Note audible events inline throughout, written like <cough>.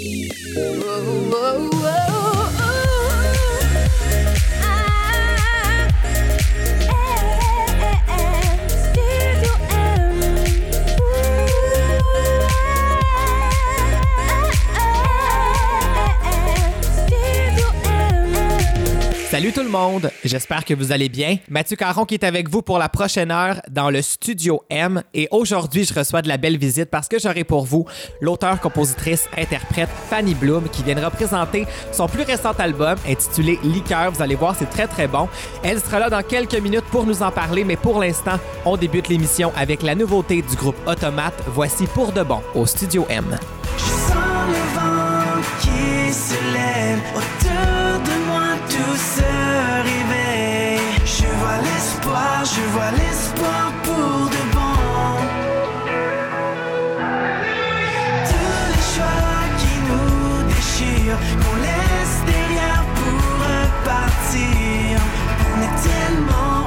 Oh. Le monde, j'espère que vous allez bien. Mathieu Caron qui est avec vous pour la prochaine heure dans le studio M et aujourd'hui je reçois de la belle visite parce que j'aurai pour vous l'auteur, compositrice, interprète Fanny Bloom qui viendra présenter son plus récent album intitulé Liqueur. Vous allez voir, c'est très très bon. Elle sera là dans quelques minutes pour nous en parler, mais pour l'instant, on débute l'émission avec la nouveauté du groupe Automate. Voici pour de bon au studio M. Je sens le vent qui se lève je vois l'espoir pour de bon. Tous les choix qui nous déchirent, qu'on laisse derrière pour repartir. On est tellement,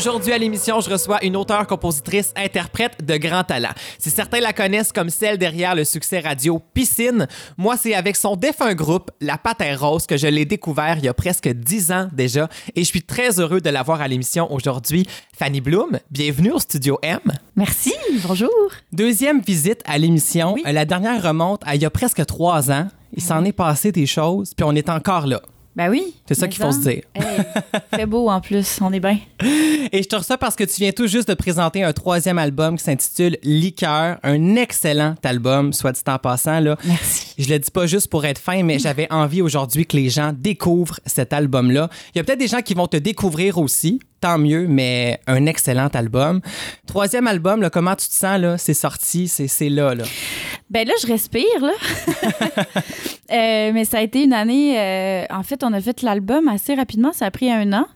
Aujourd'hui à l'émission, je reçois une auteure, compositrice, interprète de grand talent. Si certains la connaissent comme celle derrière le succès radio Piscine, moi c'est avec son défunt groupe La Patin Rose que je l'ai découvert il y a presque dix ans déjà et je suis très heureux de l'avoir à l'émission aujourd'hui. Fanny Bloom, bienvenue au Studio M. Merci, bonjour. Deuxième visite à l'émission. Oui. La dernière remonte à il y a presque trois ans. Il s'en est passé des choses, puis on est encore là. Ben oui. C'est ça qu'il faut se dire. Hey, fait beau en plus, on est bien. <laughs> Et je te reçois parce que tu viens tout juste de présenter un troisième album qui s'intitule Liqueur, un excellent album, soit dit en passant. Là. Merci. Je le dis pas juste pour être fin, mais j'avais envie aujourd'hui que les gens découvrent cet album-là. Il y a peut-être des gens qui vont te découvrir aussi, tant mieux, mais un excellent album. Troisième album, là, comment tu te sens? là? C'est sorti, c'est c'est là. là. Ben là, je respire, là. <laughs> Euh, mais ça a été une année. euh, en fait, on a fait l'album assez rapidement. Ça a pris un an.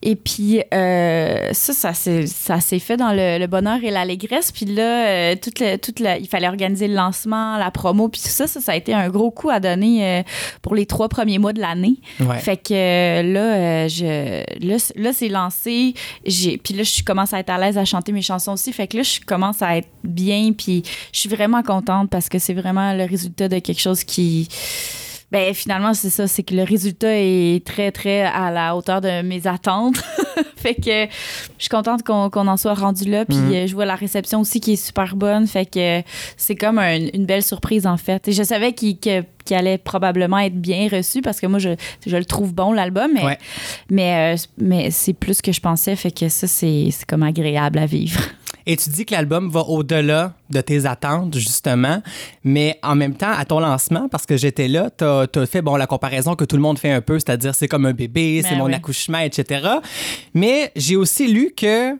Et puis, euh, ça, ça s'est, ça s'est fait dans le, le bonheur et l'allégresse. Puis là, toute le- toute la- il fallait organiser le lancement, la promo, puis tout ça. Ça, ça a été un gros coup à donner pour les trois premiers mois de l'année. Ouais. Fait que là, je, là, là, c'est lancé. J'ai, puis là, je commence à être à l'aise à chanter mes chansons aussi. Fait que là, je commence à être bien. Puis je suis vraiment contente parce que c'est vraiment le résultat de quelque chose qui ben finalement c'est ça c'est que le résultat est très très à la hauteur de mes attentes. <laughs> Fait que je suis contente qu'on en soit rendu là puis Mhm. euh, je vois la réception aussi qui est super bonne. Fait que c'est comme un- une belle surprise en fait. Et je savais qu'il allait probablement être bien reçu parce que moi je, je le trouve bon l'album mais Ouais. mais, euh, mais c'est plus ce que je pensais. Fait que ça c'est comme agréable à vivre Et tu dis que l'album va au-delà de tes attentes, justement, mais en même temps, à ton lancement, parce que j'étais là, tu as, fait bon, la comparaison que tout le monde fait un peu, c'est-à-dire c'est comme un bébé, c'est Ben mon oui. accouchement, etc. Mais j'ai aussi lu que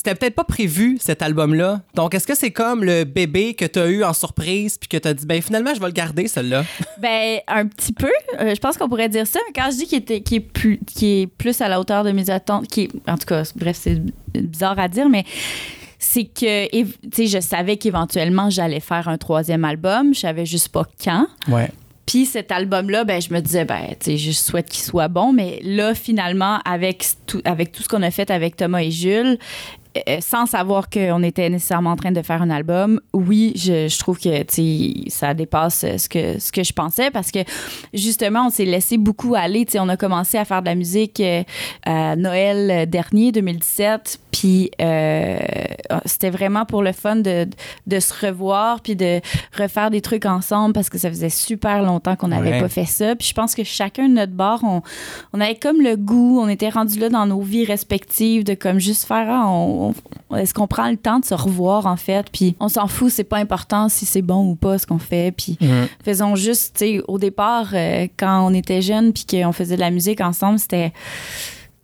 c'était peut-être pas prévu, cet album-là. Donc, est-ce que c'est comme le bébé que tu as eu en surprise, puis que tu as dit, ben finalement, je vais le garder, celui-là? <laughs> Ben, un petit peu. Euh, je pense qu'on pourrait dire ça. Mais quand je dis qu'il est, plus, qu'il est plus à la hauteur de mes attentes, qui en tout cas, bref, c'est bizarre à dire, mais c'est que, et- tu sais, je savais qu'éventuellement, j'allais faire un troisième album. Je savais juste pas quand. Ouais. Puis cet album-là, ben, je me disais, ben, tu sais, je souhaite qu'il soit bon. Mais là, finalement, avec tout, avec tout ce qu'on a fait avec Thomas et Jules, sans savoir qu'on était nécessairement en train de faire un album, oui, je, je trouve que ça dépasse ce que, ce que je pensais parce que justement, on s'est laissé beaucoup aller. On a commencé à faire de la musique euh, à Noël dernier, 2017. Puis euh, c'était vraiment pour le fun de, de se revoir puis de refaire des trucs ensemble parce que ça faisait super longtemps qu'on n'avait Ouais. pas fait ça. Puis je pense que chacun de notre bord, on, on avait comme le goût, on était rendu là dans nos vies respectives de comme juste faire, ah, on- on- est-ce qu'on prend le temps de se revoir en fait, puis on s'en fout, c'est pas important si c'est bon ou pas ce qu'on fait, puis Mhm. faisons juste, tu sais, au départ, euh, quand on était jeunes puis qu'on faisait de la musique ensemble, c'était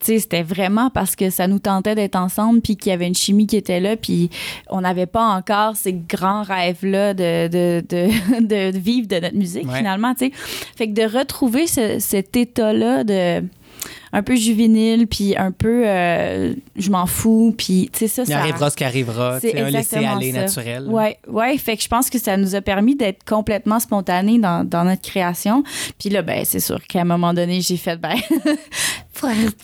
c'était vraiment parce que ça nous tentait d'être ensemble puis qu'il y avait une chimie qui était là puis on n'avait pas encore ces grands rêves-là de, de, de, <laughs> de vivre de notre musique Ouais. finalement, tu sais. Fait que de retrouver ce- cet état-là de un peu juvénile puis un peu euh, je m'en fous puis tu sais ça Il ça arrivera ce qui arrivera. c'est un exactement laisser-aller ça. naturel. Ouais, ouais, fait que je pense que ça nous a permis d'être complètement spontané dans, dans notre création. Puis là, ben, c'est sûr qu'à un moment donné, j'ai fait, ben, <laughs>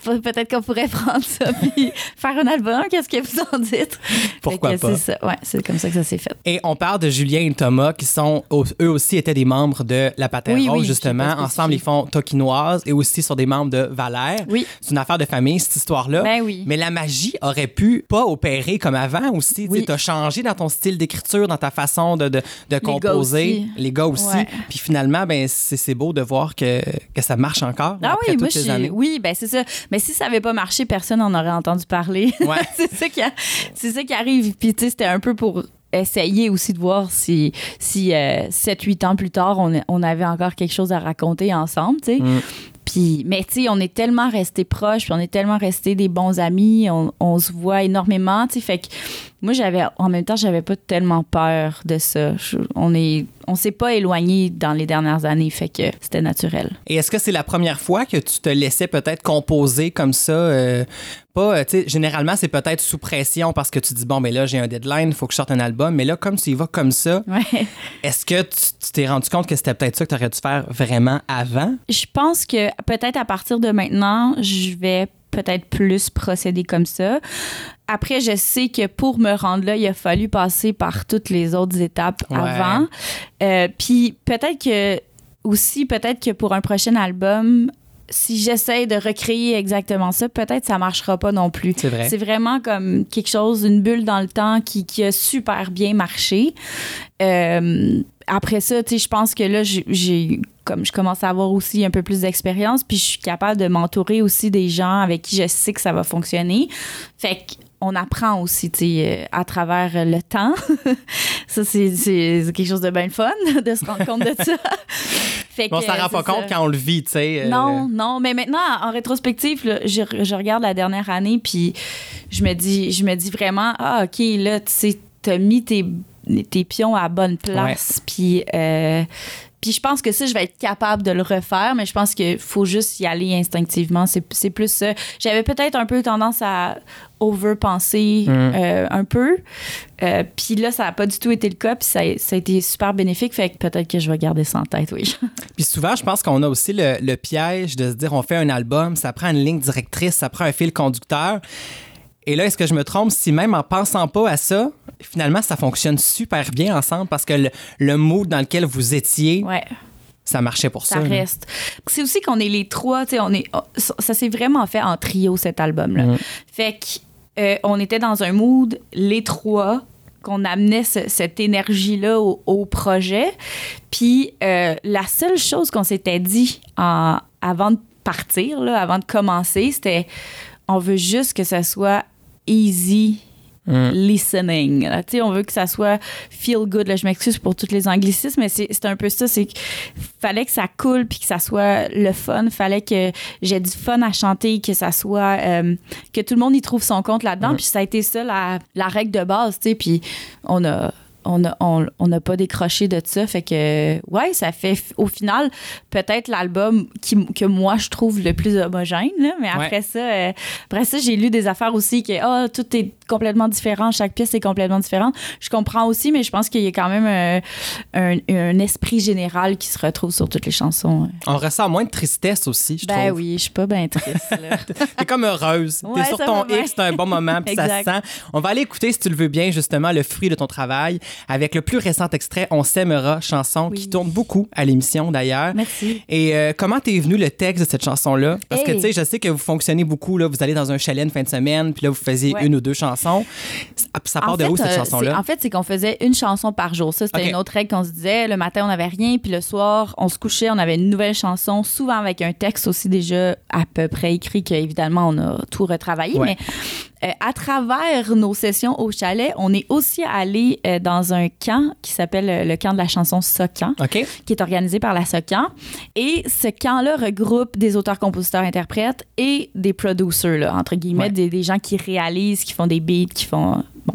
peut-être qu'on pourrait prendre ça <laughs> puis faire un album. Qu'est-ce que vous en dites? Pourquoi pas? C'est ça, ouais, c'est comme ça que ça s'est fait. Et on parle de Julien et Thomas, qui sont eux aussi étaient des membres de la Patère Oui, oui, justement. Ensemble, ils font Tokinoise et aussi sont des membres de Valère. Oui. C'est une affaire de famille, cette histoire-là. Ben oui. Mais la magie aurait pu pas opérer comme avant aussi. Oui. Tu as changé dans ton style d'écriture, dans ta façon de, de, de composer. Les gars aussi. Ouais. Puis finalement, ben, c'est beau de voir que, que ça marche encore Ah après oui, toutes ces années. oui, ben c'est ça. Mais si ça avait pas marché, personne n'en aurait entendu parler. <laughs> Ouais. c'est ça qui ça arrive. Puis tu sais, c'était un peu pour essayer aussi de voir si si 7-8 ans plus tard on, on avait encore quelque chose à raconter ensemble, tu sais. Mm. Puis, mais tu sais, on est tellement restés proches, puis on est tellement restés des bons amis, on, on se voit énormément, tu sais. Fait que moi, j'avais, en même temps, j'avais pas tellement peur de ça. Je- on est, on s'est pas éloigné dans les dernières années, fait que c'était naturel. Et est-ce que c'est la première fois que tu te laissais peut-être composer comme ça? euh, pas, euh, tu sais, généralement, c'est peut-être sous pression parce que tu dis, bon, mais là, j'ai un deadline, il faut que je sorte un album. Mais là, comme tu y vas comme ça, <laughs> Ouais. est-ce que tu tu t'es rendu compte que c'était peut-être ça que tu aurais dû faire vraiment avant? Je pense que peut-être à partir de maintenant, je vais peut-être plus procéder comme ça. Après, je sais que pour me rendre là, il a fallu passer par toutes les autres étapes Ouais. avant. Euh, Puis peut-être que aussi, peut-être que pour un prochain album, si j'essaie de recréer exactement ça, peut-être ça marchera pas non plus. C'est vrai. C'est vraiment comme quelque chose, une bulle dans le temps qui, qui a super bien marché. Euh, après ça, tu sais, je pense que là, j'ai- comme je commence à avoir aussi un peu plus d'expérience, puis je suis capable de m'entourer aussi des gens avec qui je sais que ça va fonctionner. Fait qu'on apprend aussi, tu sais, euh, à travers le temps. <laughs> ça, c'est quelque chose de bien fun <laughs> de se rendre compte de ça. <laughs> Fait Mais on que, s'en rend pas compte quand on le vit, tu sais. euh, Non, non, mais maintenant en rétrospective, là, je, je regarde la dernière année puis je me dis je me dis vraiment ah OK, là tu sais t'as mis tes, tes pions à bonne place puis euh, puis je pense que ça, je vais être capable de le refaire, mais je pense qu'il faut juste y aller instinctivement. C'est plus ça. J'avais peut-être un peu tendance à overpenser euh, un peu. Euh, puis là, ça n'a pas du tout été le cas. Puis ça, a- ça a été super bénéfique. Fait que peut-être que je vais garder ça en tête, oui. <laughs> Puis souvent, je pense qu'on a aussi le, le piège de se dire on fait un album, ça prend une ligne directrice, ça prend un fil conducteur. Et là, est-ce que je me trompe si même en pensant pas à ça, finalement, ça fonctionne super bien ensemble parce que le, le mood dans lequel vous étiez, Ouais. ça marchait pour ça. Ça reste. C'est aussi qu'on est les trois, tu sais, on est, oh, ça, ça s'est vraiment fait en trio cet album-là. Mhm. Fait qu'on était dans un mood, les trois, qu'on amenait ce- cette énergie-là au, au projet. Puis euh, la seule chose qu'on s'était dit en- avant de partir, là, avant de commencer, c'était on veut juste que ça soit easy Mm. listening. là. On veut que ça soit feel good. Là, je m'excuse pour tous les anglicismes, mais c'est un peu ça. C'est qu'il fallait que ça coule puis que ça soit le fun. fallait que j'ai du fun à chanter, que ça soit euh, que tout le monde y trouve son compte là-dedans. Mm. Puis ça a été ça la, la règle de base. Puis on a on a on, on n'a pas décroché de ça fait que ouais ça fait au final peut-être l'album qui que moi je trouve le plus homogène là, mais Ouais. après ça euh, après ça j'ai lu des affaires aussi que ah tout est complètement différent chaque pièce est complètement différente je comprends aussi mais je pense qu'il y a quand même euh, un, un esprit général qui se retrouve sur toutes les chansons On ressent moins de tristesse aussi, je ben trouve. oui je suis pas bien triste. <laughs> T'es comme heureuse. Ouais, T'es sur ton. X, c'est un bon moment, <laughs> puis ça se sent. On va aller écouter, si tu le veux bien, justement, le fruit de ton travail avec le plus récent extrait On s'aimera, chanson Oui. qui tourne beaucoup à l'émission d'ailleurs. merci Et euh, comment t'es venu le texte de cette chanson-là? Parce que, tu sais, je sais que vous fonctionnez beaucoup, là, vous allez dans un chalet une fin de semaine, puis là, vous faisiez Ouais. une ou deux chansons. Ça, ça part En de fait, où, cette euh, chanson-là? En fait, c'est qu'on faisait une chanson par jour. Ça, c'était une autre règle qu'on se disait. Le matin, on n'avait rien, puis le soir, on se couchait, on avait une nouvelle chanson, souvent avec un texte aussi déjà à peu près écrit, qu'évidemment, on a tout retravaillé. Ouais. Mais euh, à travers nos sessions au chalet, on est aussi allé euh, dans un camp qui s'appelle le camp de la chanson Socan qui est organisé par la SOCAN. Et ce camp-là regroupe des auteurs, compositeurs, interprètes et des producers, là, entre guillemets, Ouais. des, des gens qui réalisent, qui font des beats, qui font... Bon.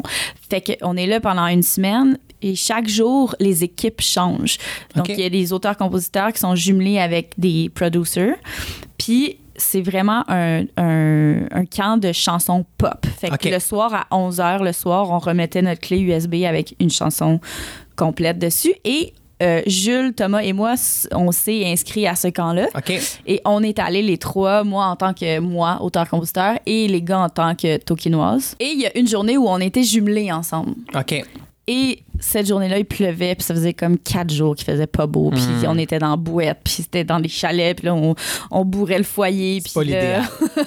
Fait qu'on est là pendant une semaine et chaque jour, les équipes changent. Donc, il y a des auteurs-compositeurs qui sont jumelés avec des producers. Puis, c'est vraiment un, un, un camp de chansons pop. Fait que le soir, à 11h, le soir, on remettait notre clé USB avec une chanson complète dessus. Et euh, Jules, Thomas et moi, on s'est inscrits à ce camp-là. OK. Et on est allés les trois, moi en tant que moi, auteur-compositeur, et les gars en tant que tokinoise. Et il y a une journée où on était jumelés ensemble. OK. Et cette journée-là, il pleuvait, puis ça faisait comme quatre jours qu'il faisait pas beau, puis Mm. on était dans la bouette, puis c'était dans des chalets, puis là, on, on bourrait le foyer. C'est pas l'idéal.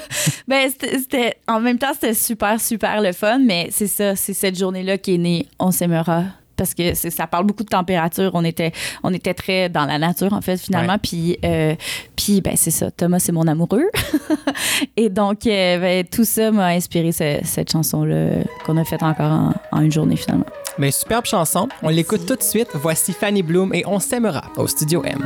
<laughs> ben, c'était- c'était- en même temps, c'était super, super le fun, mais c'est ça, c'est cette journée-là qui est née On s'aimera. Parce que ça parle beaucoup de température. On était, on était très dans la nature, en fait, finalement. Ouais. Puis, euh, puis ben, c'est ça. Thomas, c'est mon amoureux. <laughs> Et donc, euh, ben, tout ça m'a inspiré ce- cette chanson-là qu'on a faite encore en, en une journée, finalement. Mais superbe chanson. On l'écoute tout de suite. Voici Fanny Bloom et On s'aimera au Studio M.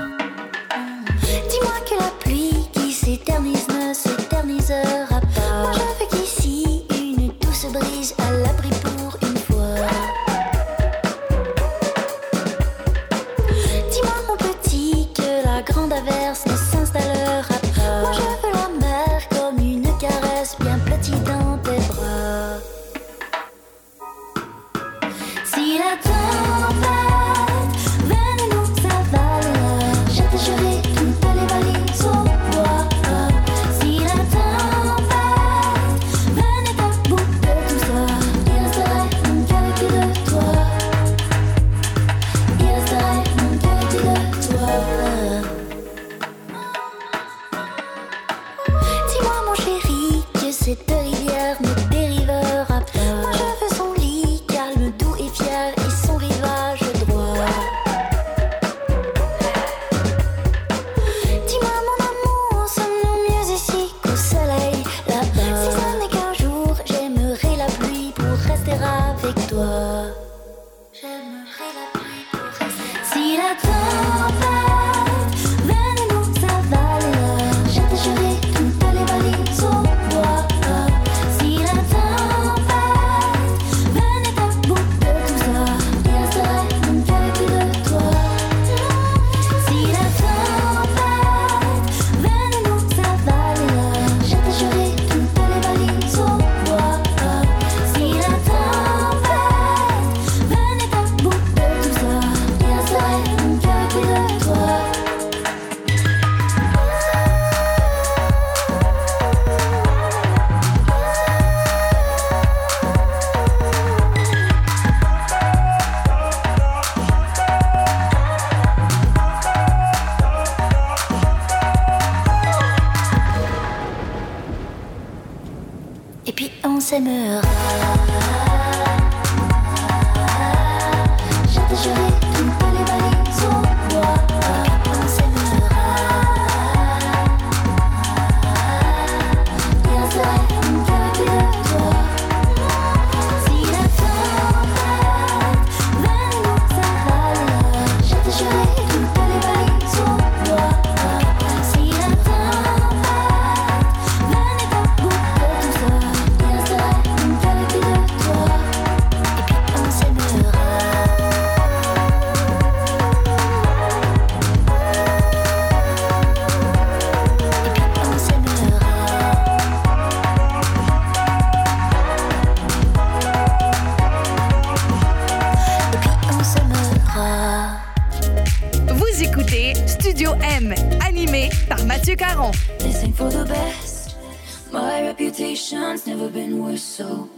never so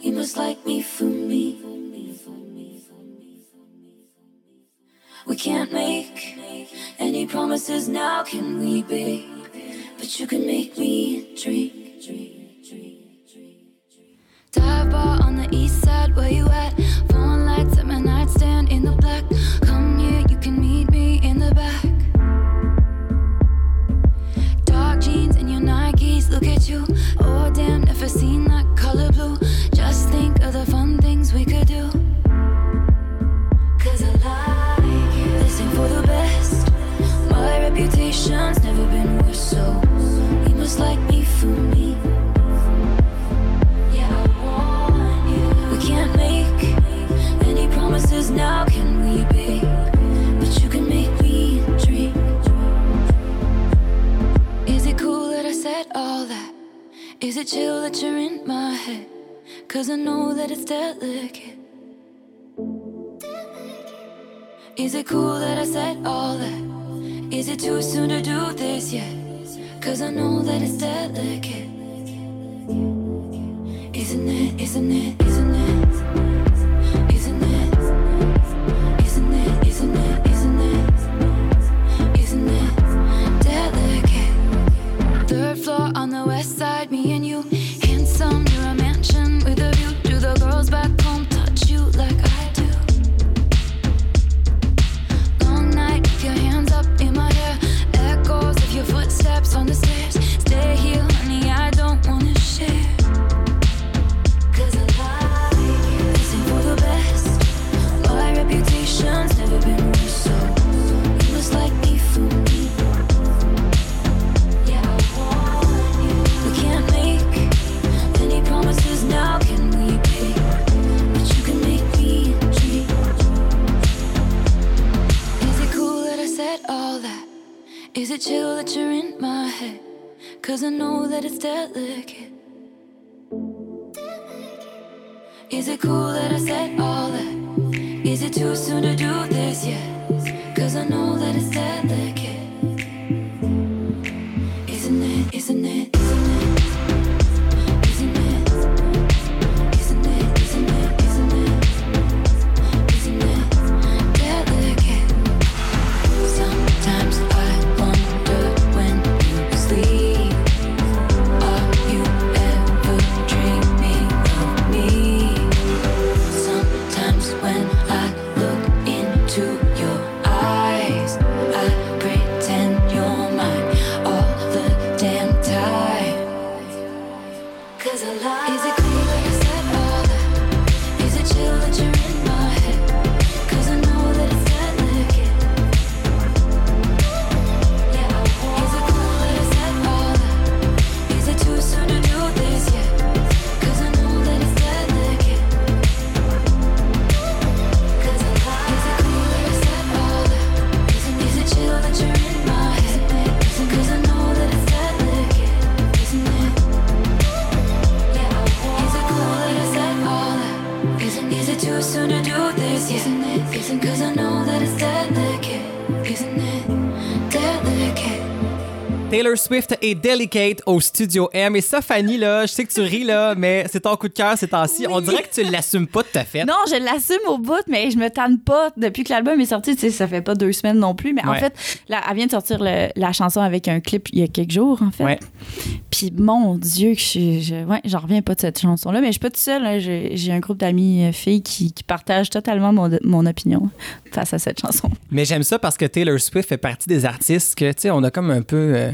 you must like me for me. We can't make any promises now, can we, babe? But you can make me drink. Dive bar on the east side, where you at? Phone lights at my nightstand in the black. Look at you. Oh, damn, never seen that color blue. Just think of the fun things we could do. Cause I like it. This ain't for the best. My reputation's never been worse, so you must like me for me. Yeah, I want you. We can't make any promises now, can we, babe? But you can make me dream. Is it cool that I said all? Is it chill that you're in my head? Cause I know that it's delicate. Is it cool that I said all that? Is it too soon to do this yet? Cause I know that it's delicate. Isn't it, isn't it, isn't it? Isn't it? Isn't it, isn't it, isn't it? Taylor Swift et Delicate au Studio M. Et ça, Fanny, là, je sais que tu ris, là, mais c'est ton coup de cœur ces temps-ci. On dirait que tu l'assumes pas tout à fait. Non, je l'assume au bout, mais je me tanne pas. Depuis que l'album est sorti, tu sais, ça fait pas deux semaines non plus. Mais en fait, là, elle vient de sortir le- la chanson avec un clip il y a quelques jours, en fait. Ouais. Puis mon Dieu, que je, je- ouais, j'en reviens pas de cette chanson-là. Mais je suis pas toute seule. là. J'ai j'ai un groupe d'amis euh, filles qui, qui partagent totalement mon, mon opinion face à cette chanson. Mais j'aime ça parce que Taylor Swift fait partie des artistes que, tu sais, on a comme un peu. euh,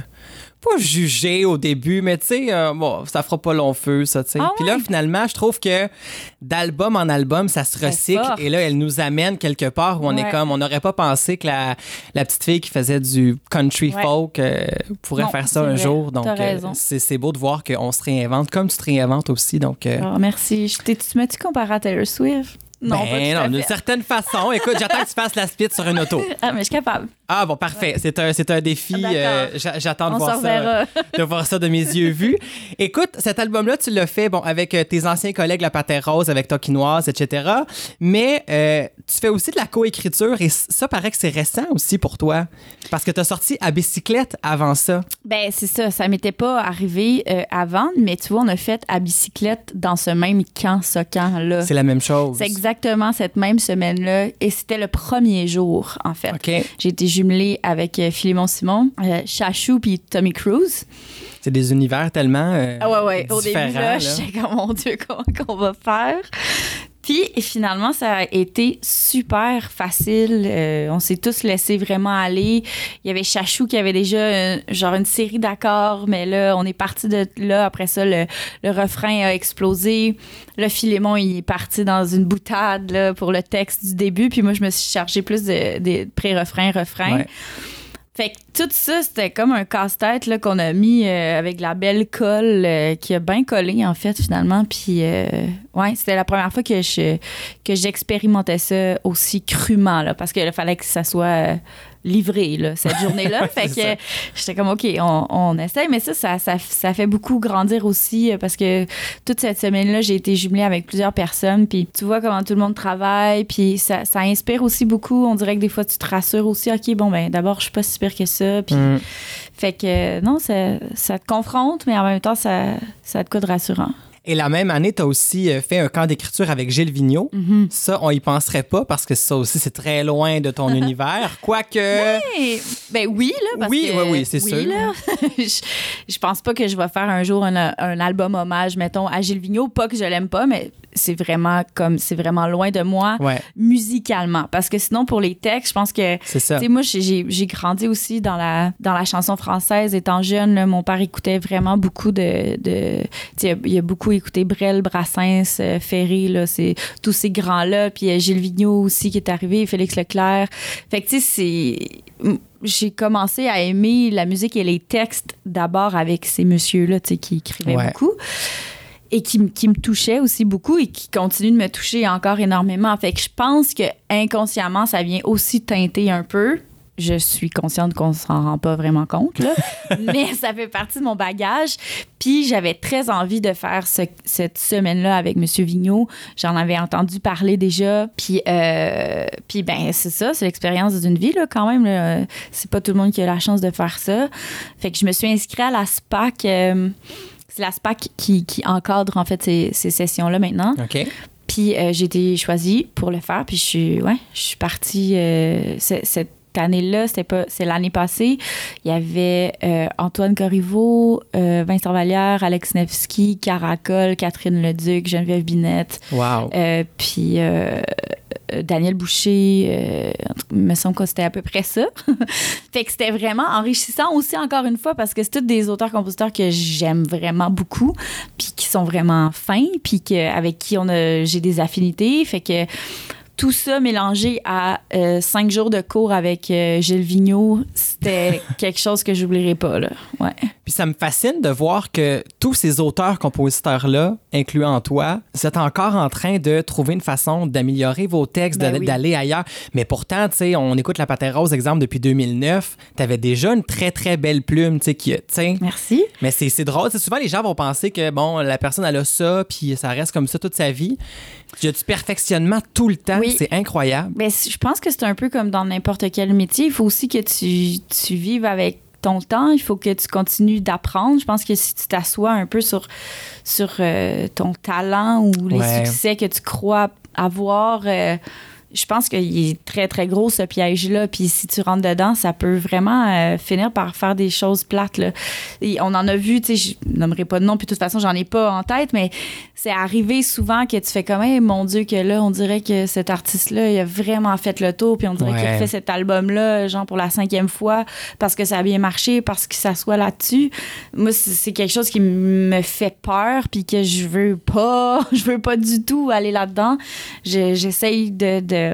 pas jugé au début, mais tu sais, euh, bon, ça fera pas long feu, ça, tu sais. Ah Puis là, finalement, je trouve que d'album en album, ça se recycle. Et là, elle nous amène quelque part où on est comme, on n'aurait pas pensé que la, la petite fille qui faisait du country Ouais. folk euh, pourrait Non, faire ça un vrai. jour. Donc, euh, c'est beau de voir qu'on se réinvente comme tu te réinventes aussi. Donc, Alors, merci. Tu m'as-tu comparé à Taylor Swift? Non, ben, non, d'une certaine façon. Écoute, j'attends que tu fasses la split sur une auto. Ah, mais je suis capable. Ah bon, parfait. C'est un, c'est un défi. Euh, j'a- J'attends de voir ça. de voir ça de mes yeux vus. Écoute, cet album-là, tu l'as fait bon, avec euh, tes anciens collègues La Patère Rose, avec Toquinoise, etc. Mais euh, tu fais aussi de la coécriture et ça paraît que c'est récent aussi pour toi. Parce que tu as sorti à bicyclette avant ça. Ben, c'est ça. Ça m'était pas arrivé euh, avant, mais tu vois, on a fait à bicyclette dans ce même camp, ce camp-là. C'est la même chose. C'est exactement cette même semaine-là. Et c'était le premier jour, en fait. J'ai été jumelée avec euh, Philémon Simon, euh, Chachou puis Tommy Cruise. C'est des univers tellement. euh, Ah ouais, ouais. Au début, là, là. j'étais comme, mon Dieu, comment qu'on va faire? Puis finalement, ça a été super facile. Euh, on s'est tous laissés vraiment aller. Il y avait Chachou qui avait déjà euh, genre une série d'accords, mais là, on est parti de là. Après ça, le, le refrain a explosé. Le Philémon, il est parti dans une boutade là, pour le texte du début. Puis moi, je me suis chargée plus de, de pré-refrain, refrain. Ouais. Fait que tout ça, c'était comme un casse-tête qu'on a mis euh, avec la belle colle euh, qui a bien collé, en fait, finalement. Puis, euh, ouais, c'était la première fois que je que j'expérimentais ça aussi crûment, là, parce qu'il fallait que ça soit euh, livré, là, cette <laughs> journée-là. fait que j'étais comme, OK, on, on essaye. Mais ça, ça, ça, ça fait beaucoup grandir aussi, euh, parce que toute cette semaine-là, j'ai été jumelée avec plusieurs personnes. Puis tu vois comment tout le monde travaille. Puis ça, ça inspire aussi beaucoup. On dirait que des fois, tu te rassures aussi. OK, bon, ben d'abord, je suis pas si pire que ça. Puis Mm. fait que non, ça, ça te confronte, mais en même temps, ça, ça a de quoi de rassurant. Et la même année, tu as aussi euh, fait un camp d'écriture avec Gilles Vigneault. Mm-hmm. Ça, on y penserait pas parce que ça aussi, c'est très loin de ton <laughs> univers. Quoique. Et, ben oui, là, parce Oui, que... oui, oui, c'est sûr. là. <laughs> je, je pense pas que je vais faire un jour un, un album hommage, mettons, à Gilles Vigneault. Pas que je l'aime pas, mais c'est vraiment comme... C'est vraiment loin de moi, Ouais, musicalement. Parce que sinon, pour les textes, je pense que... c'est ça. Moi, j'ai- grandi aussi dans la, dans la chanson française. Étant jeune, là, mon père écoutait vraiment beaucoup de. de il a beaucoup écouté Brel, Brassens, euh, Ferré, là, c'est, tous ces grands-là. Puis euh, Gilles Vigneault aussi qui est arrivé, Félix Leclerc. Fait que, tu sais, c'est. J'ai commencé à aimer la musique et les textes d'abord avec ces messieurs-là, tu sais, qui écrivaient Ouais. beaucoup et qui, m- qui me touchait aussi beaucoup et qui continue de me toucher encore énormément. Fait que je pense que inconsciemment, ça vient aussi teinter un peu. Je suis consciente qu'on s'en rend pas vraiment compte, là. <laughs> mais ça fait partie de mon bagage. Puis j'avais très envie de faire ce- cette semaine-là avec Monsieur Vigneault. J'en avais entendu parler déjà. Puis, euh, puis ben c'est ça, c'est l'expérience d'une vie, là, quand même. C'est pas tout le monde qui a la chance de faire ça. Fait que je me suis inscrite à la SPAC. euh, c'est la SPAC qui, qui encadre en fait ces, ces sessions-là maintenant. OK. Puis euh, j'ai été choisie pour le faire. Puis je suis, ouais, je suis partie euh, ce- cette année-là, c'était pas, c'est l'année passée. Il y avait euh, Antoine Corriveau, Vincent Vallière, Alex Nevsky, Caracol, Catherine Leduc, Geneviève Binette, Wow. puis Daniel Boucher, euh, il me semble que c'était à peu près ça. <laughs> fait que c'était vraiment enrichissant aussi, encore une fois, parce que c'est tous des auteurs-compositeurs que j'aime vraiment beaucoup, puis qui sont vraiment fins, puis avec qui on j'ai des affinités. Fait que tout ça mélangé à euh, cinq jours de cours avec euh, Gilles Vigneault, c'était <laughs> quelque chose que j'oublierai pas. Là. Ouais. Puis ça me fascine de voir que tous ces auteurs-compositeurs-là, incluant toi, vous êtes encore en train de trouver une façon d'améliorer vos textes, Ben oui. d'aller ailleurs. Mais pourtant, tu sais, on écoute La Patère Rose, exemple, depuis 2009. Tu avais déjà une très, très belle plume, tu sais. Merci. Mais c'est drôle. Souvent, les gens vont penser que, bon, la personne, elle a ça, puis ça reste comme ça toute sa vie. Il y a du perfectionnement tout le temps? Oui. C'est incroyable. Ben, je pense que c'est un peu comme dans n'importe quel métier. Il faut aussi que tu, tu vives avec ton temps. Il faut que tu continues d'apprendre. Je pense que si tu t'assois un peu sur, sur euh, ton talent ou les Ouais. succès que tu crois avoir, euh, je pense qu'il est très, très gros, ce piège-là. Puis si tu rentres dedans, ça peut vraiment euh, finir par faire des choses plates. Là. Et on en a vu, tu sais, je nommerai pas de nom, puis de toute façon, j'en ai pas en tête, mais c'est arrivé souvent que tu fais comme, Hey, mon Dieu, que là, on dirait que cet artiste-là, il a vraiment fait le tour, puis on dirait Ouais. qu'il fait cet album-là, genre pour la cinquième fois, parce que ça a bien marché, parce qu'il s'assoit là-dessus. Moi, c'est quelque chose qui me fait peur, puis que je veux pas, <laughs> je veux pas du tout aller là-dedans. Je- J'essaye de, de,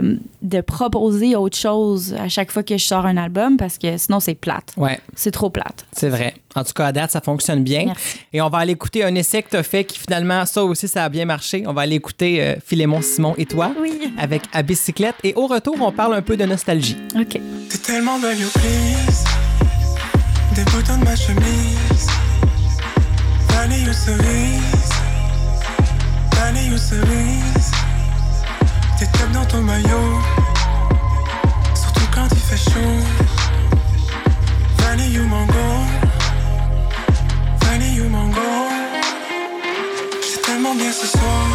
de proposer autre chose à chaque fois que je sors un album, parce que sinon, c'est plate. Ouais, C'est trop plate. c'est vrai. En tout cas, à date, ça fonctionne bien. Merci. Et on va aller écouter un essai que tu as fait qui finalement, ça aussi, ça a bien marché. On va aller écouter euh, Philémon Simon et toi Oui. avec À bicyclette. Et au retour, on parle un peu de nostalgie. OK. T'es tellement belle. Des boutons de ma chemise. Vanille ou cerise. Vanille ou cerise. T'es top dans ton maillot. Surtout quand il fait chaud. Vanille ou mango. Vanille ou mango. J'ai tellement bien ce soir.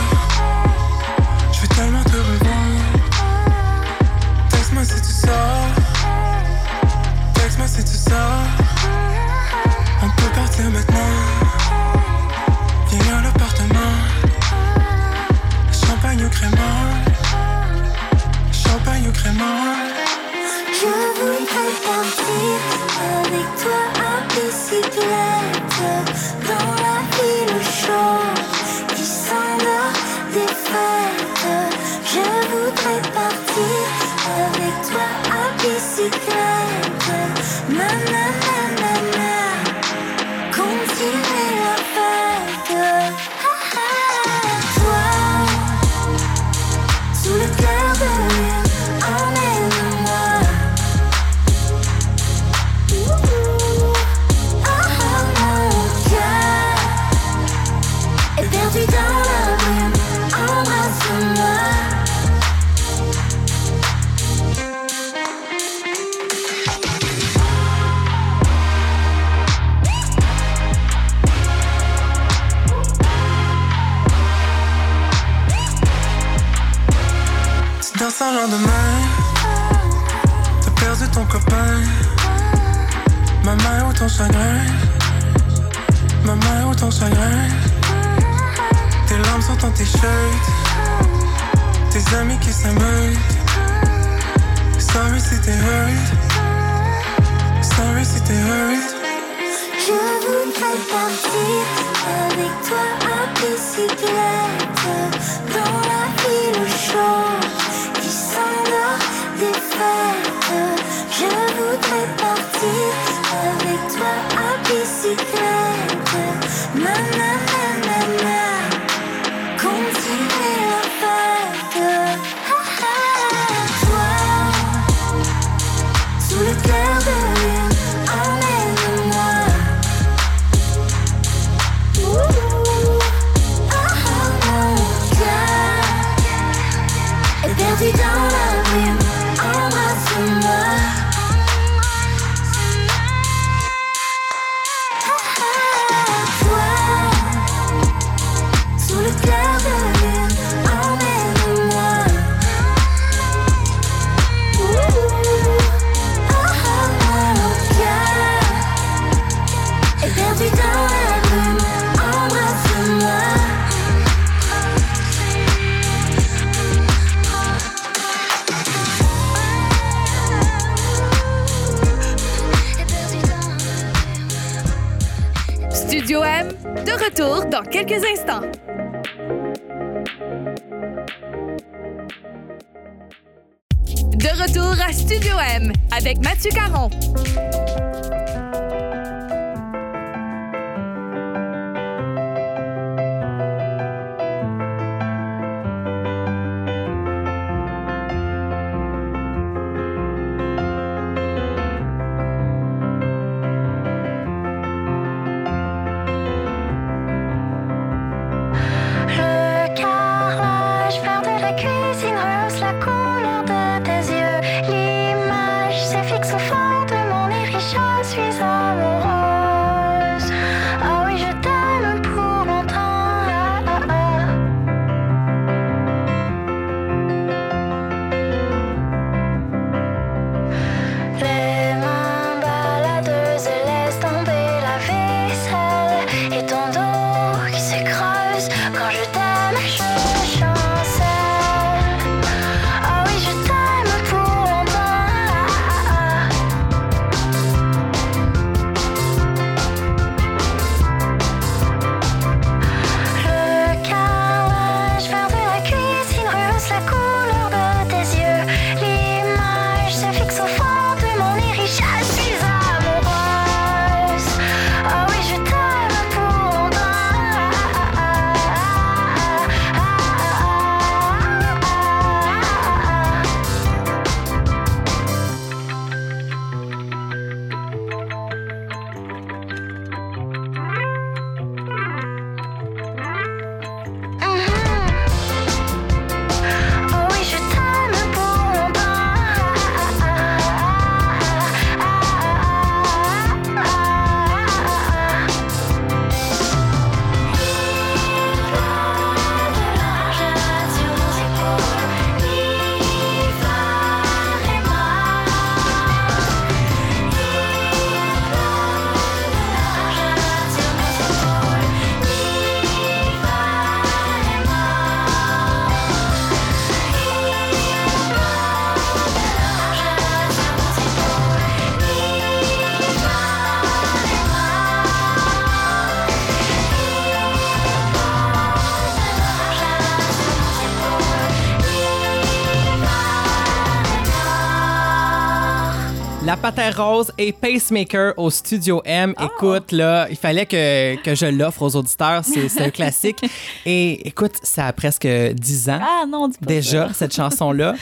Pater Rose et Pacemaker au Studio M. Écoute, là, il fallait que, que je l'offre aux auditeurs. C'est un <laughs> classique. Et écoute, ça a presque 10 ans. Ah non, Déjà, ça. cette chanson-là.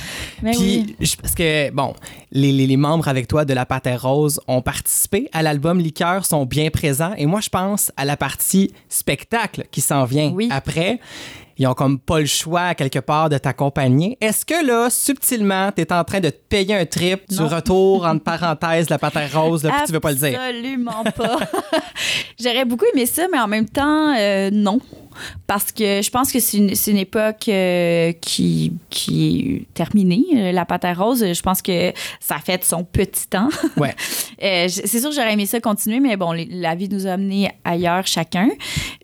Mais <laughs> Puis, oui. je- parce que, bon, les, les- les membres avec toi de la Pater Rose ont participé à l'album Liqueur, sont bien présents. Et moi, je pense à la partie spectacle qui s'en vient Oui. après. Ils ont comme pas le choix, quelque part, de t'accompagner. Est-ce que là, subtilement, tu es en train de te payer un trip du retour, entre parenthèses, la Pater Rose, là, puis tu veux pas le dire? Absolument pas. <laughs> J'aurais beaucoup aimé ça, mais en même temps, euh, non. Parce que je pense que c'est une, une époque euh, qui, qui est terminée, euh, la pâte à rose. Je pense que ça a fait son petit temps. <laughs> Ouais. Euh, c'est sûr que j'aurais aimé ça continuer, mais bon, la vie nous a amenés ailleurs chacun.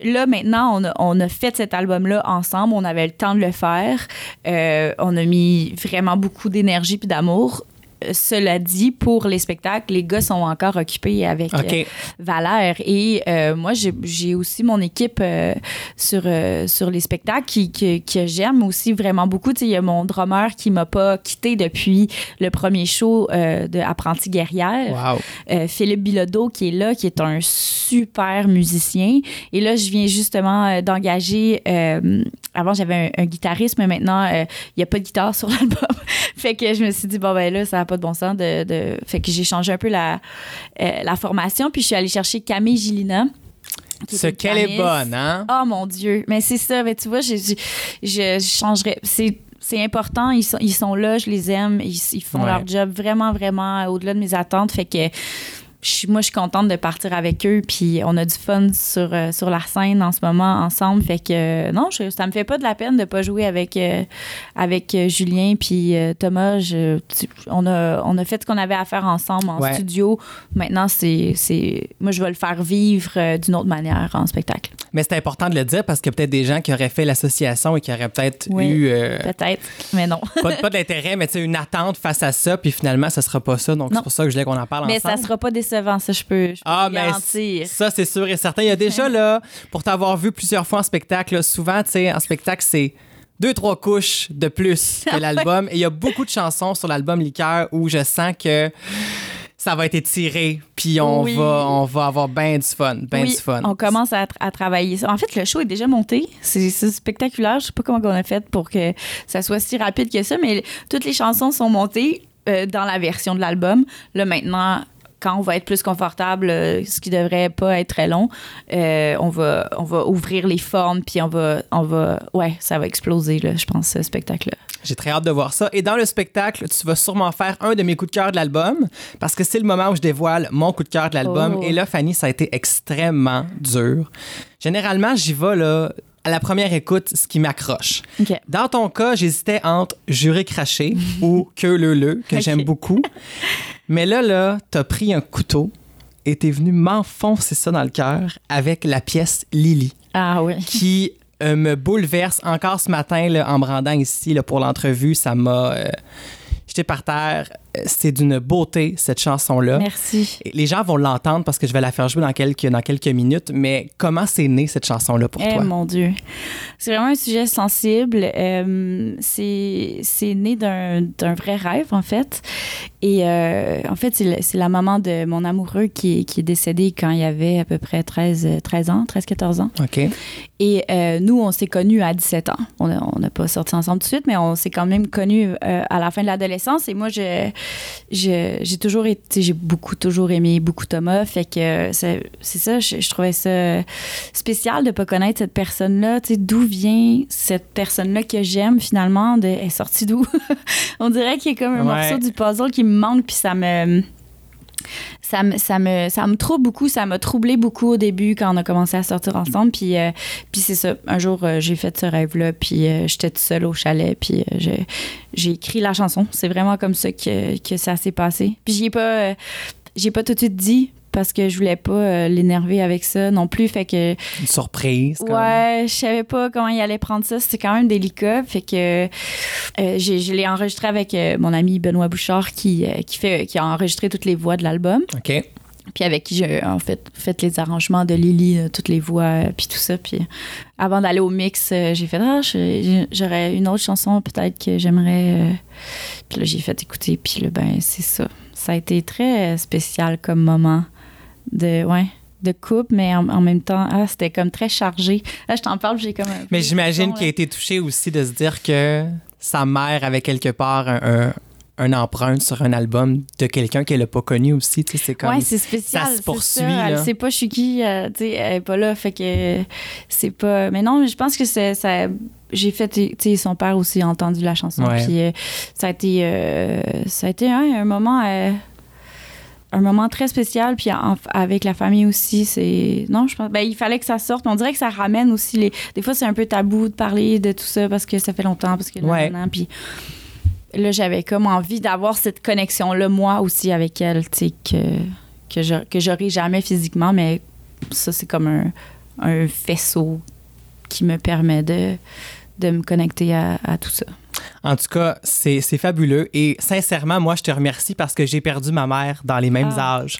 Là, maintenant, on a, on a fait cet album-là ensemble. On avait le temps de le faire. Euh, on a mis vraiment beaucoup d'énergie puis d'amour. Cela dit, pour les spectacles, les gars sont encore occupés avec OK. euh, Valère. Et euh, moi, j'ai aussi mon équipe euh, sur, euh, sur les spectacles qui, qui- que j'aime aussi vraiment beaucoup. Il y a mon drummer qui m'a pas quitté depuis le premier show de Apprenti guerrière. Wow. Philippe Bilodeau qui est là, qui est un super musicien. Et là, je viens justement d'engager. avant, j'avais un, un guitariste, mais maintenant, il n'y a pas de guitare sur <laughs> l'album. fait que je me suis dit, bon, ben là, ça n'a pas de bon sens. De, de- Fait que j'ai changé un peu la, euh, la formation. Puis je suis allée chercher Camille Gilina. Ce qu'elle est bonne, hein? Oh mon Dieu. Mais c'est ça. Mais tu vois, je, je, je changerais. C'est. C'est important, ils sont, ils sont là, je les aime, ils, ils font Ouais. leur job vraiment, vraiment au-delà de mes attentes. Fait que je moi, je suis contente de partir avec eux, puis on a du fun sur, euh, sur la scène en ce moment ensemble. Fait que euh, non, je- ça me fait pas de la peine de pas jouer avec, euh, avec Julien puis Thomas. Je- tu- on, a, on a fait ce qu'on avait à faire ensemble en Ouais. studio. Maintenant, c'est c'est- moi, je vais le faire vivre d'une autre manière en spectacle. Mais c'est important de le dire parce qu'il y a peut-être des gens qui auraient fait l'association et qui auraient peut-être Oui. eu euh, Peut-être, mais non. pas, pas d'intérêt, mais tu sais, une attente face à ça, puis finalement, ça sera pas ça. Donc, c'est pour ça que je voulais qu'on en parle mais ensemble. ça sera pas décevant, ça, je peux, je peux Ah, mais garantir. ça, c'est sûr et certain. Il y a déjà, là, pour t'avoir vu plusieurs fois en spectacle, là, souvent, tu sais, en spectacle, c'est deux, trois couches de plus <laughs> que l'album. Et il y a beaucoup de chansons sur l'album Liqueur où je sens que ça va être étiré, puis on, Oui. va, on va avoir bien du fun, oui, du fun. on commence à, tra- à travailler ça. En fait, le show est déjà monté. C'est c'est spectaculaire. Je sais pas comment on a fait pour que ça soit si rapide que ça, mais toutes les chansons sont montées euh, dans la version de l'album. Là, maintenant, quand on va être plus confortable, euh, ce qui devrait pas être très long, euh, on, va, on va ouvrir les formes, puis on va, on va... Ouais, ça va exploser, là, je pense, ce spectacle-là. J'ai très hâte de voir ça. Et dans le spectacle, tu vas sûrement faire un de mes coups de cœur de l'album parce que c'est le moment où je dévoile mon coup de cœur de l'album. Oh. Et là, Fanny, ça a été extrêmement dur. Généralement, j'y vais là, à la première écoute, ce qui m'accroche. Dans ton cas, j'hésitais entre Juré craché <laughs> ou Que le le, que j'aime beaucoup. Mais là, là, t'as pris un couteau et t'es venu m'enfoncer ça dans le cœur avec la pièce Lily Ah oui. qui euh, me bouleverse encore ce matin là, en me rendant ici là, pour l'entrevue. Ça m'a euh, jeté par terre. C'est d'une beauté, cette chanson-là. Merci. Les gens vont l'entendre parce que je vais la faire jouer dans quelques, dans quelques minutes. Mais comment c'est né cette chanson-là pour Eh toi? mon Dieu. C'est vraiment un sujet sensible. Euh, c'est c'est né d'un d'un vrai rêve, en fait. Et euh, en fait, c'est la maman de mon amoureux qui, est- qui est décédée quand il avait à peu près 13, euh, 13 ans, 13-14 ans. OK. Et euh, nous, on s'est connus à 17 ans. On n'a pas sorti ensemble tout de suite, mais on s'est quand même connus à la fin de l'adolescence. Et moi, je- j'ai toujours été, j'ai beaucoup, toujours aimé beaucoup Thomas. Fait que euh, c'est c'est ça, je, je trouvais ça spécial de pas connaître cette personne-là. Tu sais, d'où vient cette personne-là que j'aime finalement? De, elle est sortie d'où? <laughs> on dirait qu'il y a comme un Ouais. morceau du puzzle qui me manque, puis ça me ça me, ça me, ça me trouble beaucoup, ça m'a troublé beaucoup au début quand on a commencé à sortir ensemble. Puis, euh, puis c'est ça. Un jour, euh, j'ai fait ce rêve-là, puis euh, j'étais toute seule au chalet, puis j'ai- écrit la chanson. C'est vraiment comme ça que, que ça s'est passé. Puis j'y ai pas, j'ai pas tout de suite dit parce que je voulais pas euh, l'énerver avec ça non plus. Fait que Une surprise. Ouais, je savais pas comment il allait prendre ça. C'était quand même délicat. Fait que euh, je l'ai enregistré avec euh, mon ami Benoît Bouchard qui, qui, fait, qui a enregistré toutes les voix de l'album. OK. Puis avec qui j'ai en fait fait les arrangements de Lily, toutes les voix, puis tout ça. Puis avant d'aller au mix, j'ai fait Ah, j'aurais une autre chanson peut-être que j'aimerais. Puis là, j'ai fait écouter. Puis là, ben, c'est ça. ça a été très spécial comme moment de, ouais, de couple, mais en, en même temps, ah, c'était comme très chargé. Là, je t'en parle, j'ai comme un Mais j'imagine qu'il a été touché aussi de se dire que sa mère avait quelque part un, un, un empreinte sur un album de quelqu'un qu'elle n'a pas connu aussi. Tu sais, c'est comme. Ouais, c'est spécial. ça se poursuit, ça. Elle sait pas je suis qui, euh, tu sais, elle est pas là, fait que c'est pas. Mais non, je pense que c'est ça. J'ai fait, tu sais, son père aussi a entendu la chanson, puis euh, ça a été, euh, ça a été hein, un moment. Un moment très spécial, puis en- avec la famille aussi, c'est... Non, je pense... Ben, il fallait que ça sorte. On dirait que ça ramène aussi les... Des fois, c'est un peu tabou de parler de tout ça parce que ça fait longtemps, parce que... là, Ouais. nan, nan, puis là, j'avais comme envie d'avoir cette connexion-là, moi aussi, avec elle, tu sais, que, que, je, que j'aurai jamais physiquement, mais ça, c'est comme un, un faisceau qui me permet de, de me connecter à, à tout ça. En tout cas, c'est fabuleux. Et sincèrement, moi, je te remercie parce que j'ai perdu ma mère dans les mêmes Ah. âges.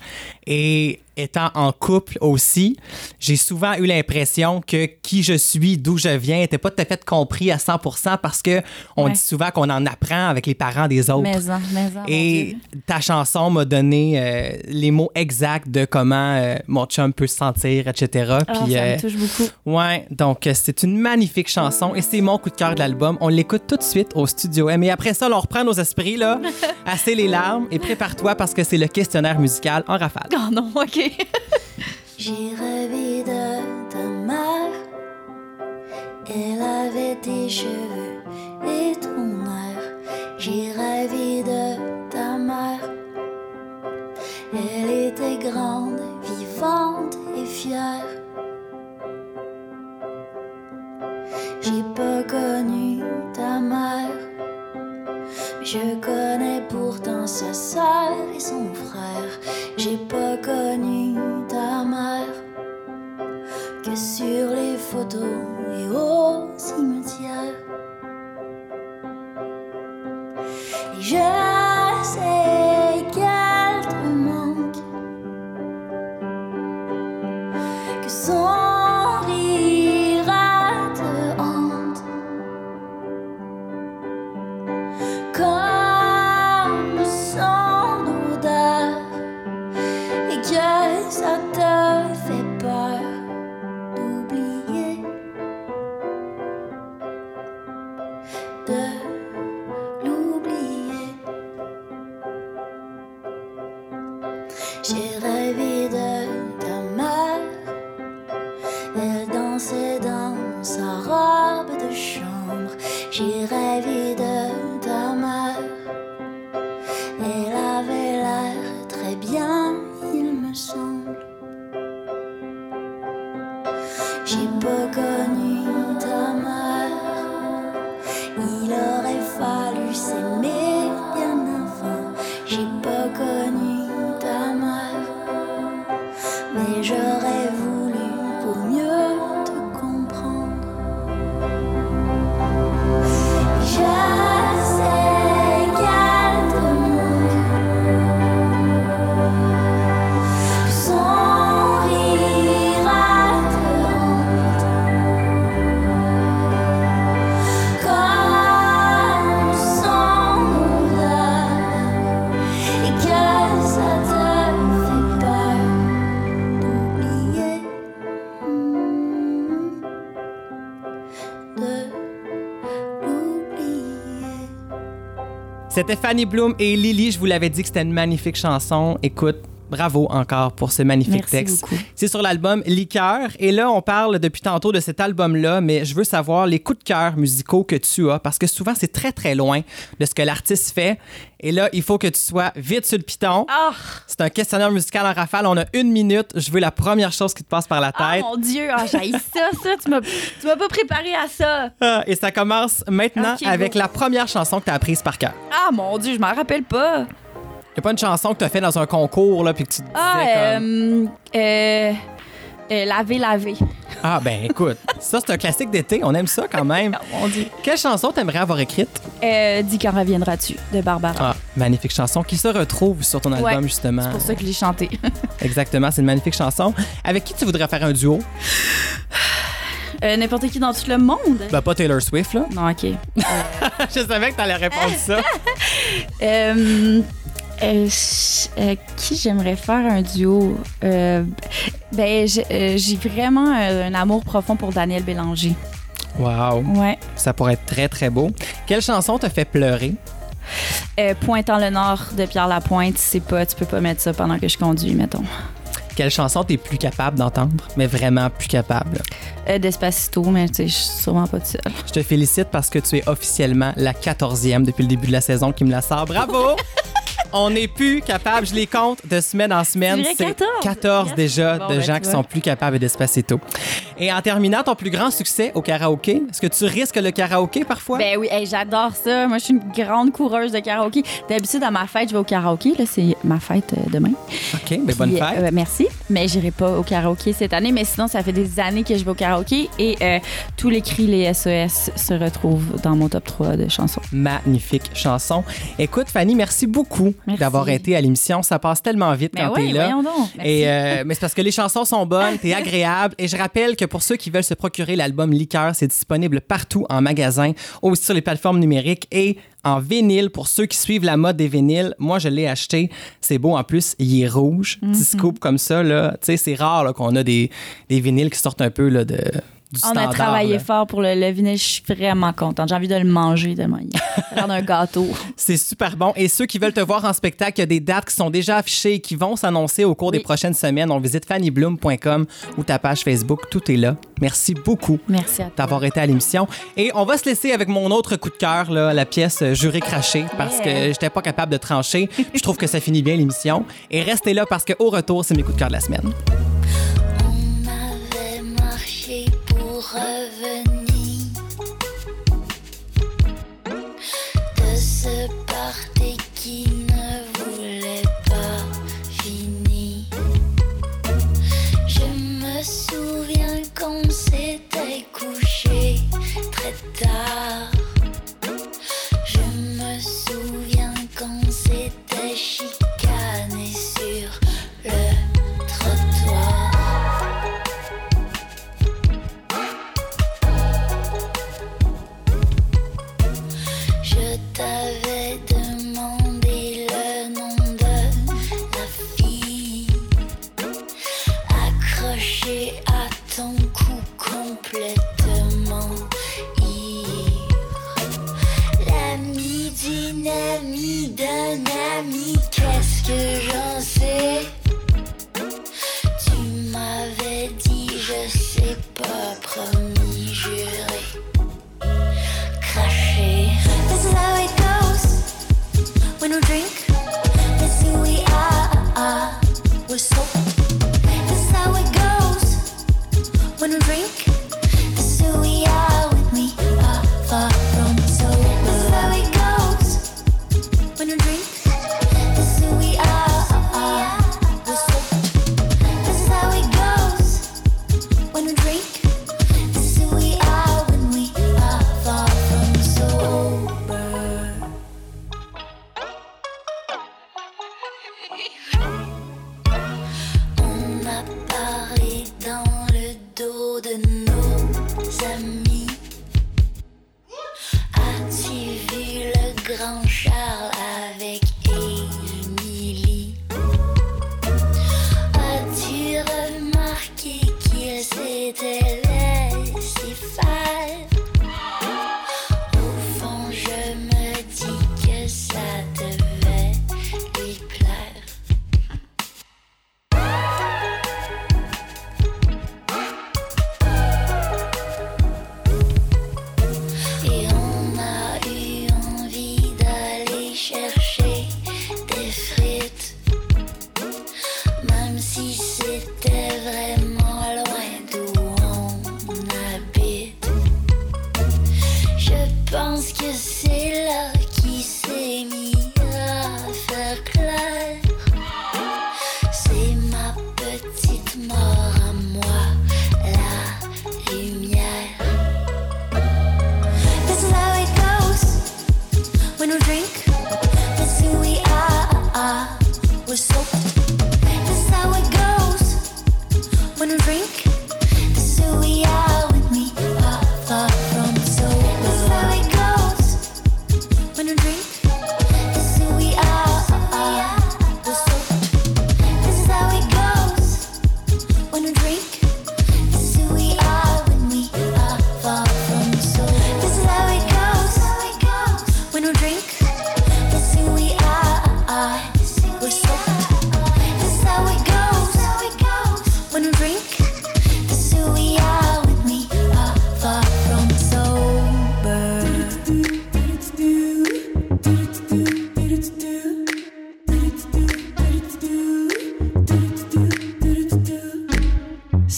Et étant en couple aussi, j'ai souvent eu l'impression que qui je suis, d'où je viens, n'était pas tout à fait compris à 100% parce que on Ouais. dit souvent qu'on en apprend avec les parents des autres. Maison, maison, mon Et ta chanson m'a donné euh, les mots exacts de comment euh, mon chum peut se sentir, etc. Ah, Puis, ça euh, me touche beaucoup. Ouais, donc euh, c'est une magnifique chanson et c'est mon coup de cœur de l'album. On l'écoute tout de suite au studio M. Et après ça, là, on reprend nos esprits, là, <laughs> assez les larmes et prépare-toi parce que c'est le questionnaire musical en rafale. Oh non, <laughs> OK. De ta mère. Elle avait tes cheveux et ton air. J'ai rêvé de ta mère. Elle était grande, vivante et fière. J'ai pas connu ta mère. Je connais pourtant sa sœur et son frère. J'ai pas C'était Fanny Bloom et Lily. Je vous l'avais dit que c'était une magnifique chanson. Écoute, bravo encore pour ce magnifique Merci texte. C'est sur l'album Liqueur. Et là, on parle depuis tantôt de cet album-là, mais je veux savoir les coups de cœur musicaux que tu as, parce que souvent, c'est très, très loin de ce que l'artiste fait. Et là, il faut que tu sois vite sur le piton. Ah, C'est un questionnaire musical en rafale. On a une minute. Je veux la première chose qui te passe par la ah, tête. mon Dieu, ah, j'haïs ça, ça. Tu m'as, pas préparé à ça. Ah, Et ça commence maintenant avec go. la première chanson que tu as apprise par cœur. Ah, mon Dieu, je m'en rappelle pas. Il a pas une chanson que tu as fait dans un concours, là, puis que tu te disais Ah, comme... euh, euh, euh, laver, laver. <laughs> Ah, ben écoute, ça, c'est un classique d'été. On aime ça quand même. <laughs> Oh, mon Dieu. Quelle chanson t'aimerais avoir écrite? Euh, dis quand reviendras-tu de Barbara. Ah, magnifique chanson qui se retrouve sur ton album, Ouais, justement. C'est pour ça que je l'ai chanté. <laughs> Exactement, c'est une magnifique chanson. Avec qui tu voudrais faire un duo? Euh, N'importe qui dans tout le monde. Ben, pas Taylor Swift, là. Non, OK. Je savais que t'allais répondre ça. Euh, Euh, euh, qui j'aimerais faire un duo? Euh, ben, j'ai euh, j'ai vraiment un amour profond pour Daniel Bélanger. Wow. Ouais. Ça pourrait être très, très beau. Quelle chanson te fait pleurer? Pointant le Nord de Pierre Lapointe, c'est pas, tu peux pas mettre ça pendant que je conduis, mettons. Quelle chanson t'es plus capable d'entendre, mais vraiment plus capable? Despacito, mais je suis sûrement pas seule. Je te félicite parce que tu es officiellement la 14e depuis le début de la saison qui me la sort. Bravo! <laughs> On n'est plus capable, je les compte de semaine en semaine. C'est vrai, 14. 14 Yes. déjà Bon, de ben, gens qui sont plus capables d'Espacito. Et en terminant, ton plus grand succès au karaoké, est-ce que tu risques le karaoké parfois? Ben oui, hey, j'adore ça. Moi, je suis une grande coureuse de karaoké. D'habitude, à ma fête, je vais au karaoké. Là, c'est ma fête euh, demain. OK, ben bonne fête. euh, merci. Mais j'irai pas au karaoké cette année. Mais sinon, ça fait des années que je vais au karaoké. Et euh, tous les cris, les SES se retrouvent dans mon top 3 de chansons. Magnifique chanson. Écoute, Fanny, merci beaucoup d'avoir été à l'émission. Ça passe tellement vite Mais quand ouais, t'es là. donc. Merci. Et mais c'est parce que les chansons sont bonnes, t'es <laughs> agréable. Et je rappelle que pour ceux qui veulent se procurer l'album Liqueur, c'est disponible partout en magasin, aussi sur les plateformes numériques et en vinyle pour ceux qui suivent la mode des vinyles. Moi, je l'ai acheté. C'est beau en plus. Il est rouge, petit scoop comme ça. Là. Tu sais, c'est rare qu'on a des, des vinyles qui sortent un peu là, de, du On standard. a travaillé là. fort pour le, le vinyle. Je suis vraiment contente. J'ai envie de le manger tellement il a d'un gâteau. <laughs> C'est super bon. Et ceux qui veulent te voir en spectacle, il y a des dates qui sont déjà affichées et qui vont s'annoncer au cours des prochaines semaines. On visite fannybloom.com ou ta page Facebook. Tout est là. Merci beaucoup Merci d'avoir été à l'émission. Et on va se laisser avec mon autre coup de cœur, là, la pièce Juré craché, parce Yeah. que j'étais pas capable de trancher. Je trouve que ça finit bien l'émission. Et restez là parce qu'au retour, c'est mes coups de cœur de la semaine.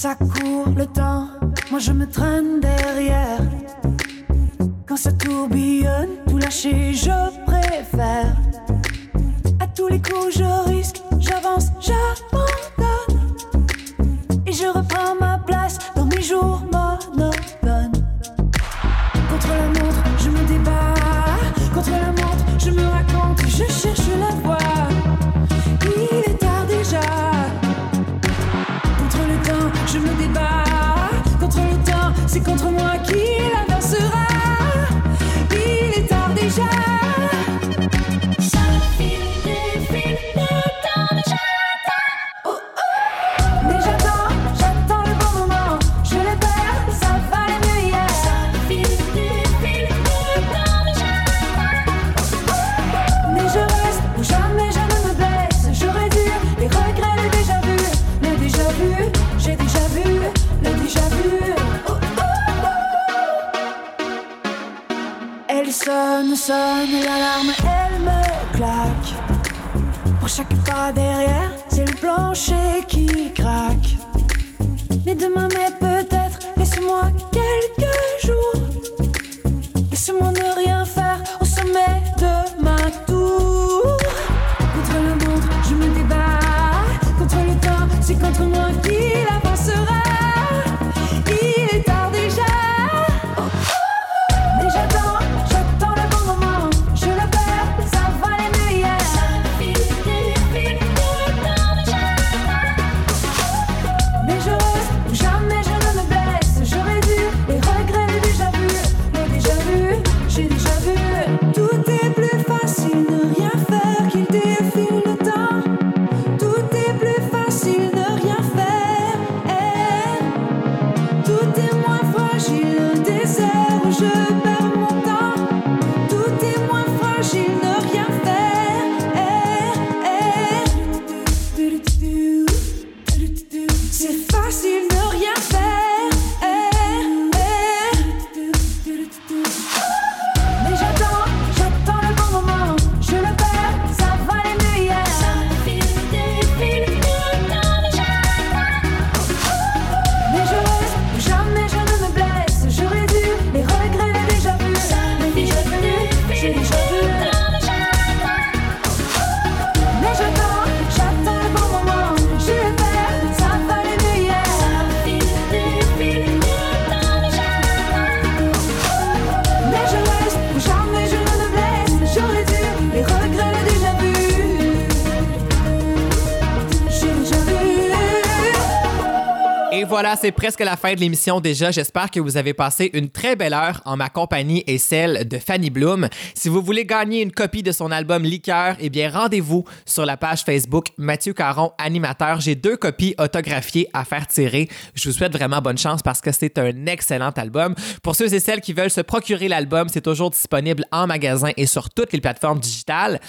Ça court le temps, moi je me traîne derrière. Quand ça tourbillonne, tout lâcher, je préfère. À tous les coups, je c'est presque la fin de l'émission déjà. J'espère que vous avez passé une très belle heure en ma compagnie et celle de Fanny Bloom. Si vous voulez gagner une copie de son album Liqueur, eh bien rendez-vous sur la page Facebook Mathieu Caron, animateur. J'ai deux copies autographiées à faire tirer. Je vous souhaite vraiment bonne chance parce que c'est un excellent album. Pour ceux et celles qui veulent se procurer l'album, c'est toujours disponible en magasin et sur toutes les plateformes digitales.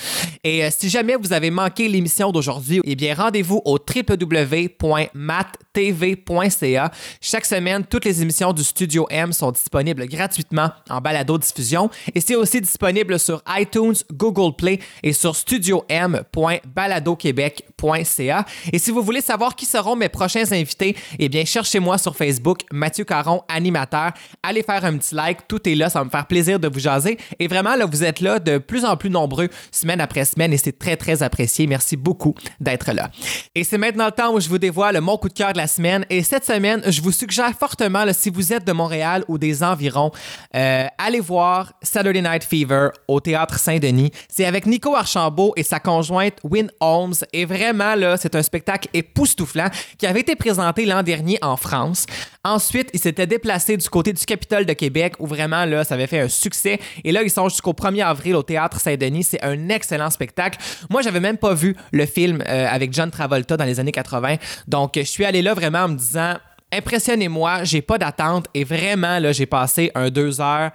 Et euh, si jamais vous avez manqué l'émission d'aujourd'hui, eh bien rendez-vous au www.mattv.ca. Chaque semaine, toutes les émissions du Studio M sont disponibles gratuitement en balado-diffusion et c'est aussi disponible sur iTunes, Google Play et sur studiom.baladoquebec.ca. Et si vous voulez savoir qui seront mes prochains invités, eh bien cherchez-moi sur Facebook, Mathieu Caron, animateur. Allez faire un petit like, tout est là, ça va me faire plaisir de vous jaser. Et vraiment, là, vous êtes là de plus en plus nombreux, semaine après semaine, et c'est très, très apprécié. Merci beaucoup d'être là. Et c'est maintenant le temps où je vous dévoile mon coup de cœur de la semaine. Et cette semaine, je vous suggère fortement, si vous êtes de Montréal ou des environs, euh, allez voir Saturday Night Fever au Théâtre Saint-Denis. C'est avec Nico Archambault et sa conjointe Win Holmes. Et vraiment, là, c'est un spectacle époustouflant qui avait été présenté l'an dernier en France. Ensuite, il s'était déplacé du côté du Capitole de Québec où vraiment, là, ça avait fait un succès. Et là, ils sont jusqu'au 1er avril au Théâtre Saint-Denis. C'est un excellent spectacle. Moi, j'avais même pas vu le film euh, avec John Travolta dans les années 80. Donc, je suis allé là vraiment en me disant impressionnez-moi, j'ai pas d'attente et vraiment j'ai passé un deux heures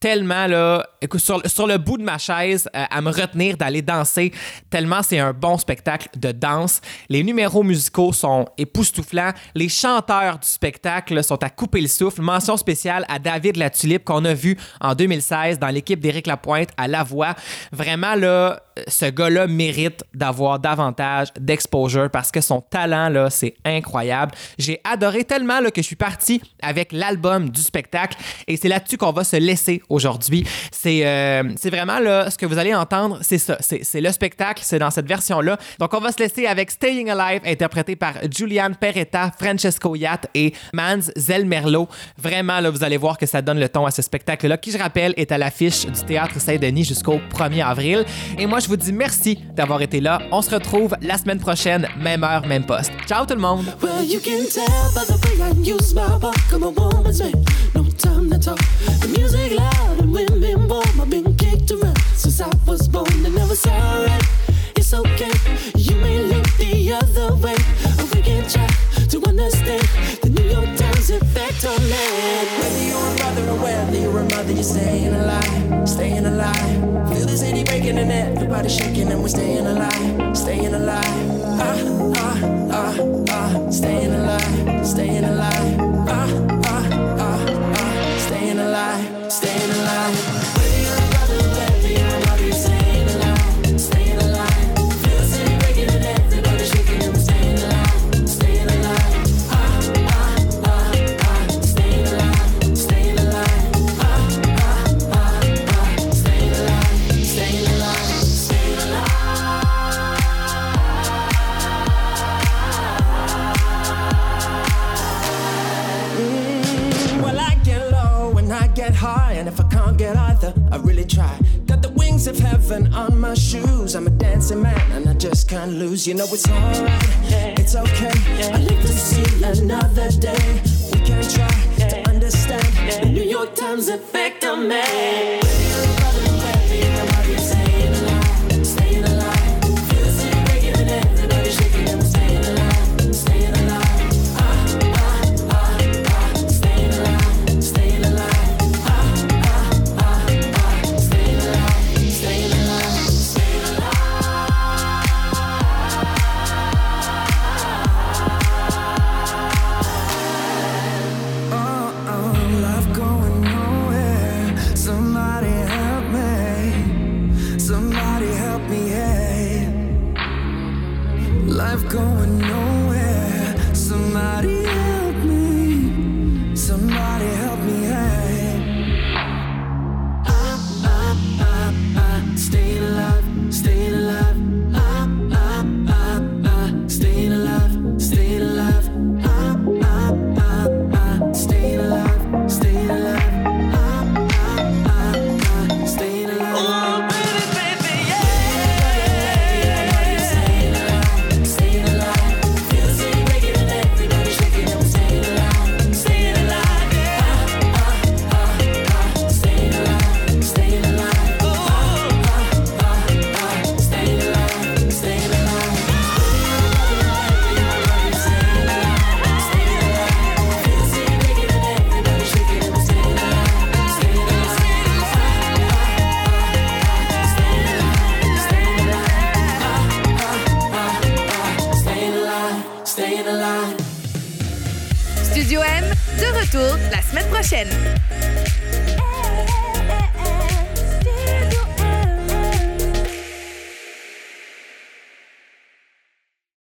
tellement là, sur, le bout de ma chaise euh, à me retenir d'aller danser, tellement c'est un bon spectacle de danse. Les numéros musicaux sont époustouflants. Les chanteurs du spectacle sont à couper le souffle. Mention spéciale à David Latulippe qu'on a vu en 2016 dans l'équipe d'Éric Lapointe à La Voix. Vraiment là, ce gars-là mérite d'avoir davantage d'exposure parce que son talent, là, c'est incroyable. J'ai adoré tellement là, que je suis parti avec l'album du spectacle et c'est là-dessus qu'on va se laisser aujourd'hui. C'est euh, vraiment là, ce que vous allez entendre, c'est ça. C'est le spectacle, c'est dans cette version-là. Donc, on va se laisser avec Staying Alive, interprété par Julian Peretta, Francesco Yatt et Mans Zelmerlo. Vraiment, là, vous allez voir que ça donne le ton à ce spectacle-là, qui, je rappelle, est à l'affiche du Théâtre Saint-Denis jusqu'au 1er avril. Et moi, vous dis merci d'avoir été là. On se retrouve la semaine prochaine, même heure, même poste. Ciao tout le monde! Times effect on it. Whether you're a brother or whether you're a mother, you're staying alive, staying alive. Feel the city breaking and everybody shaking, and we're staying alive, staying alive. Ah, ah, ah, ah, staying alive, staying alive. Ah, ah, ah, ah, staying alive, staying alive. Get either, I really try. Got the wings of heaven on my shoes. I'm a dancing man, and I just can't lose. You know it's alright, it's okay. I live to see another day. We can try to understand the New York Times effect on me.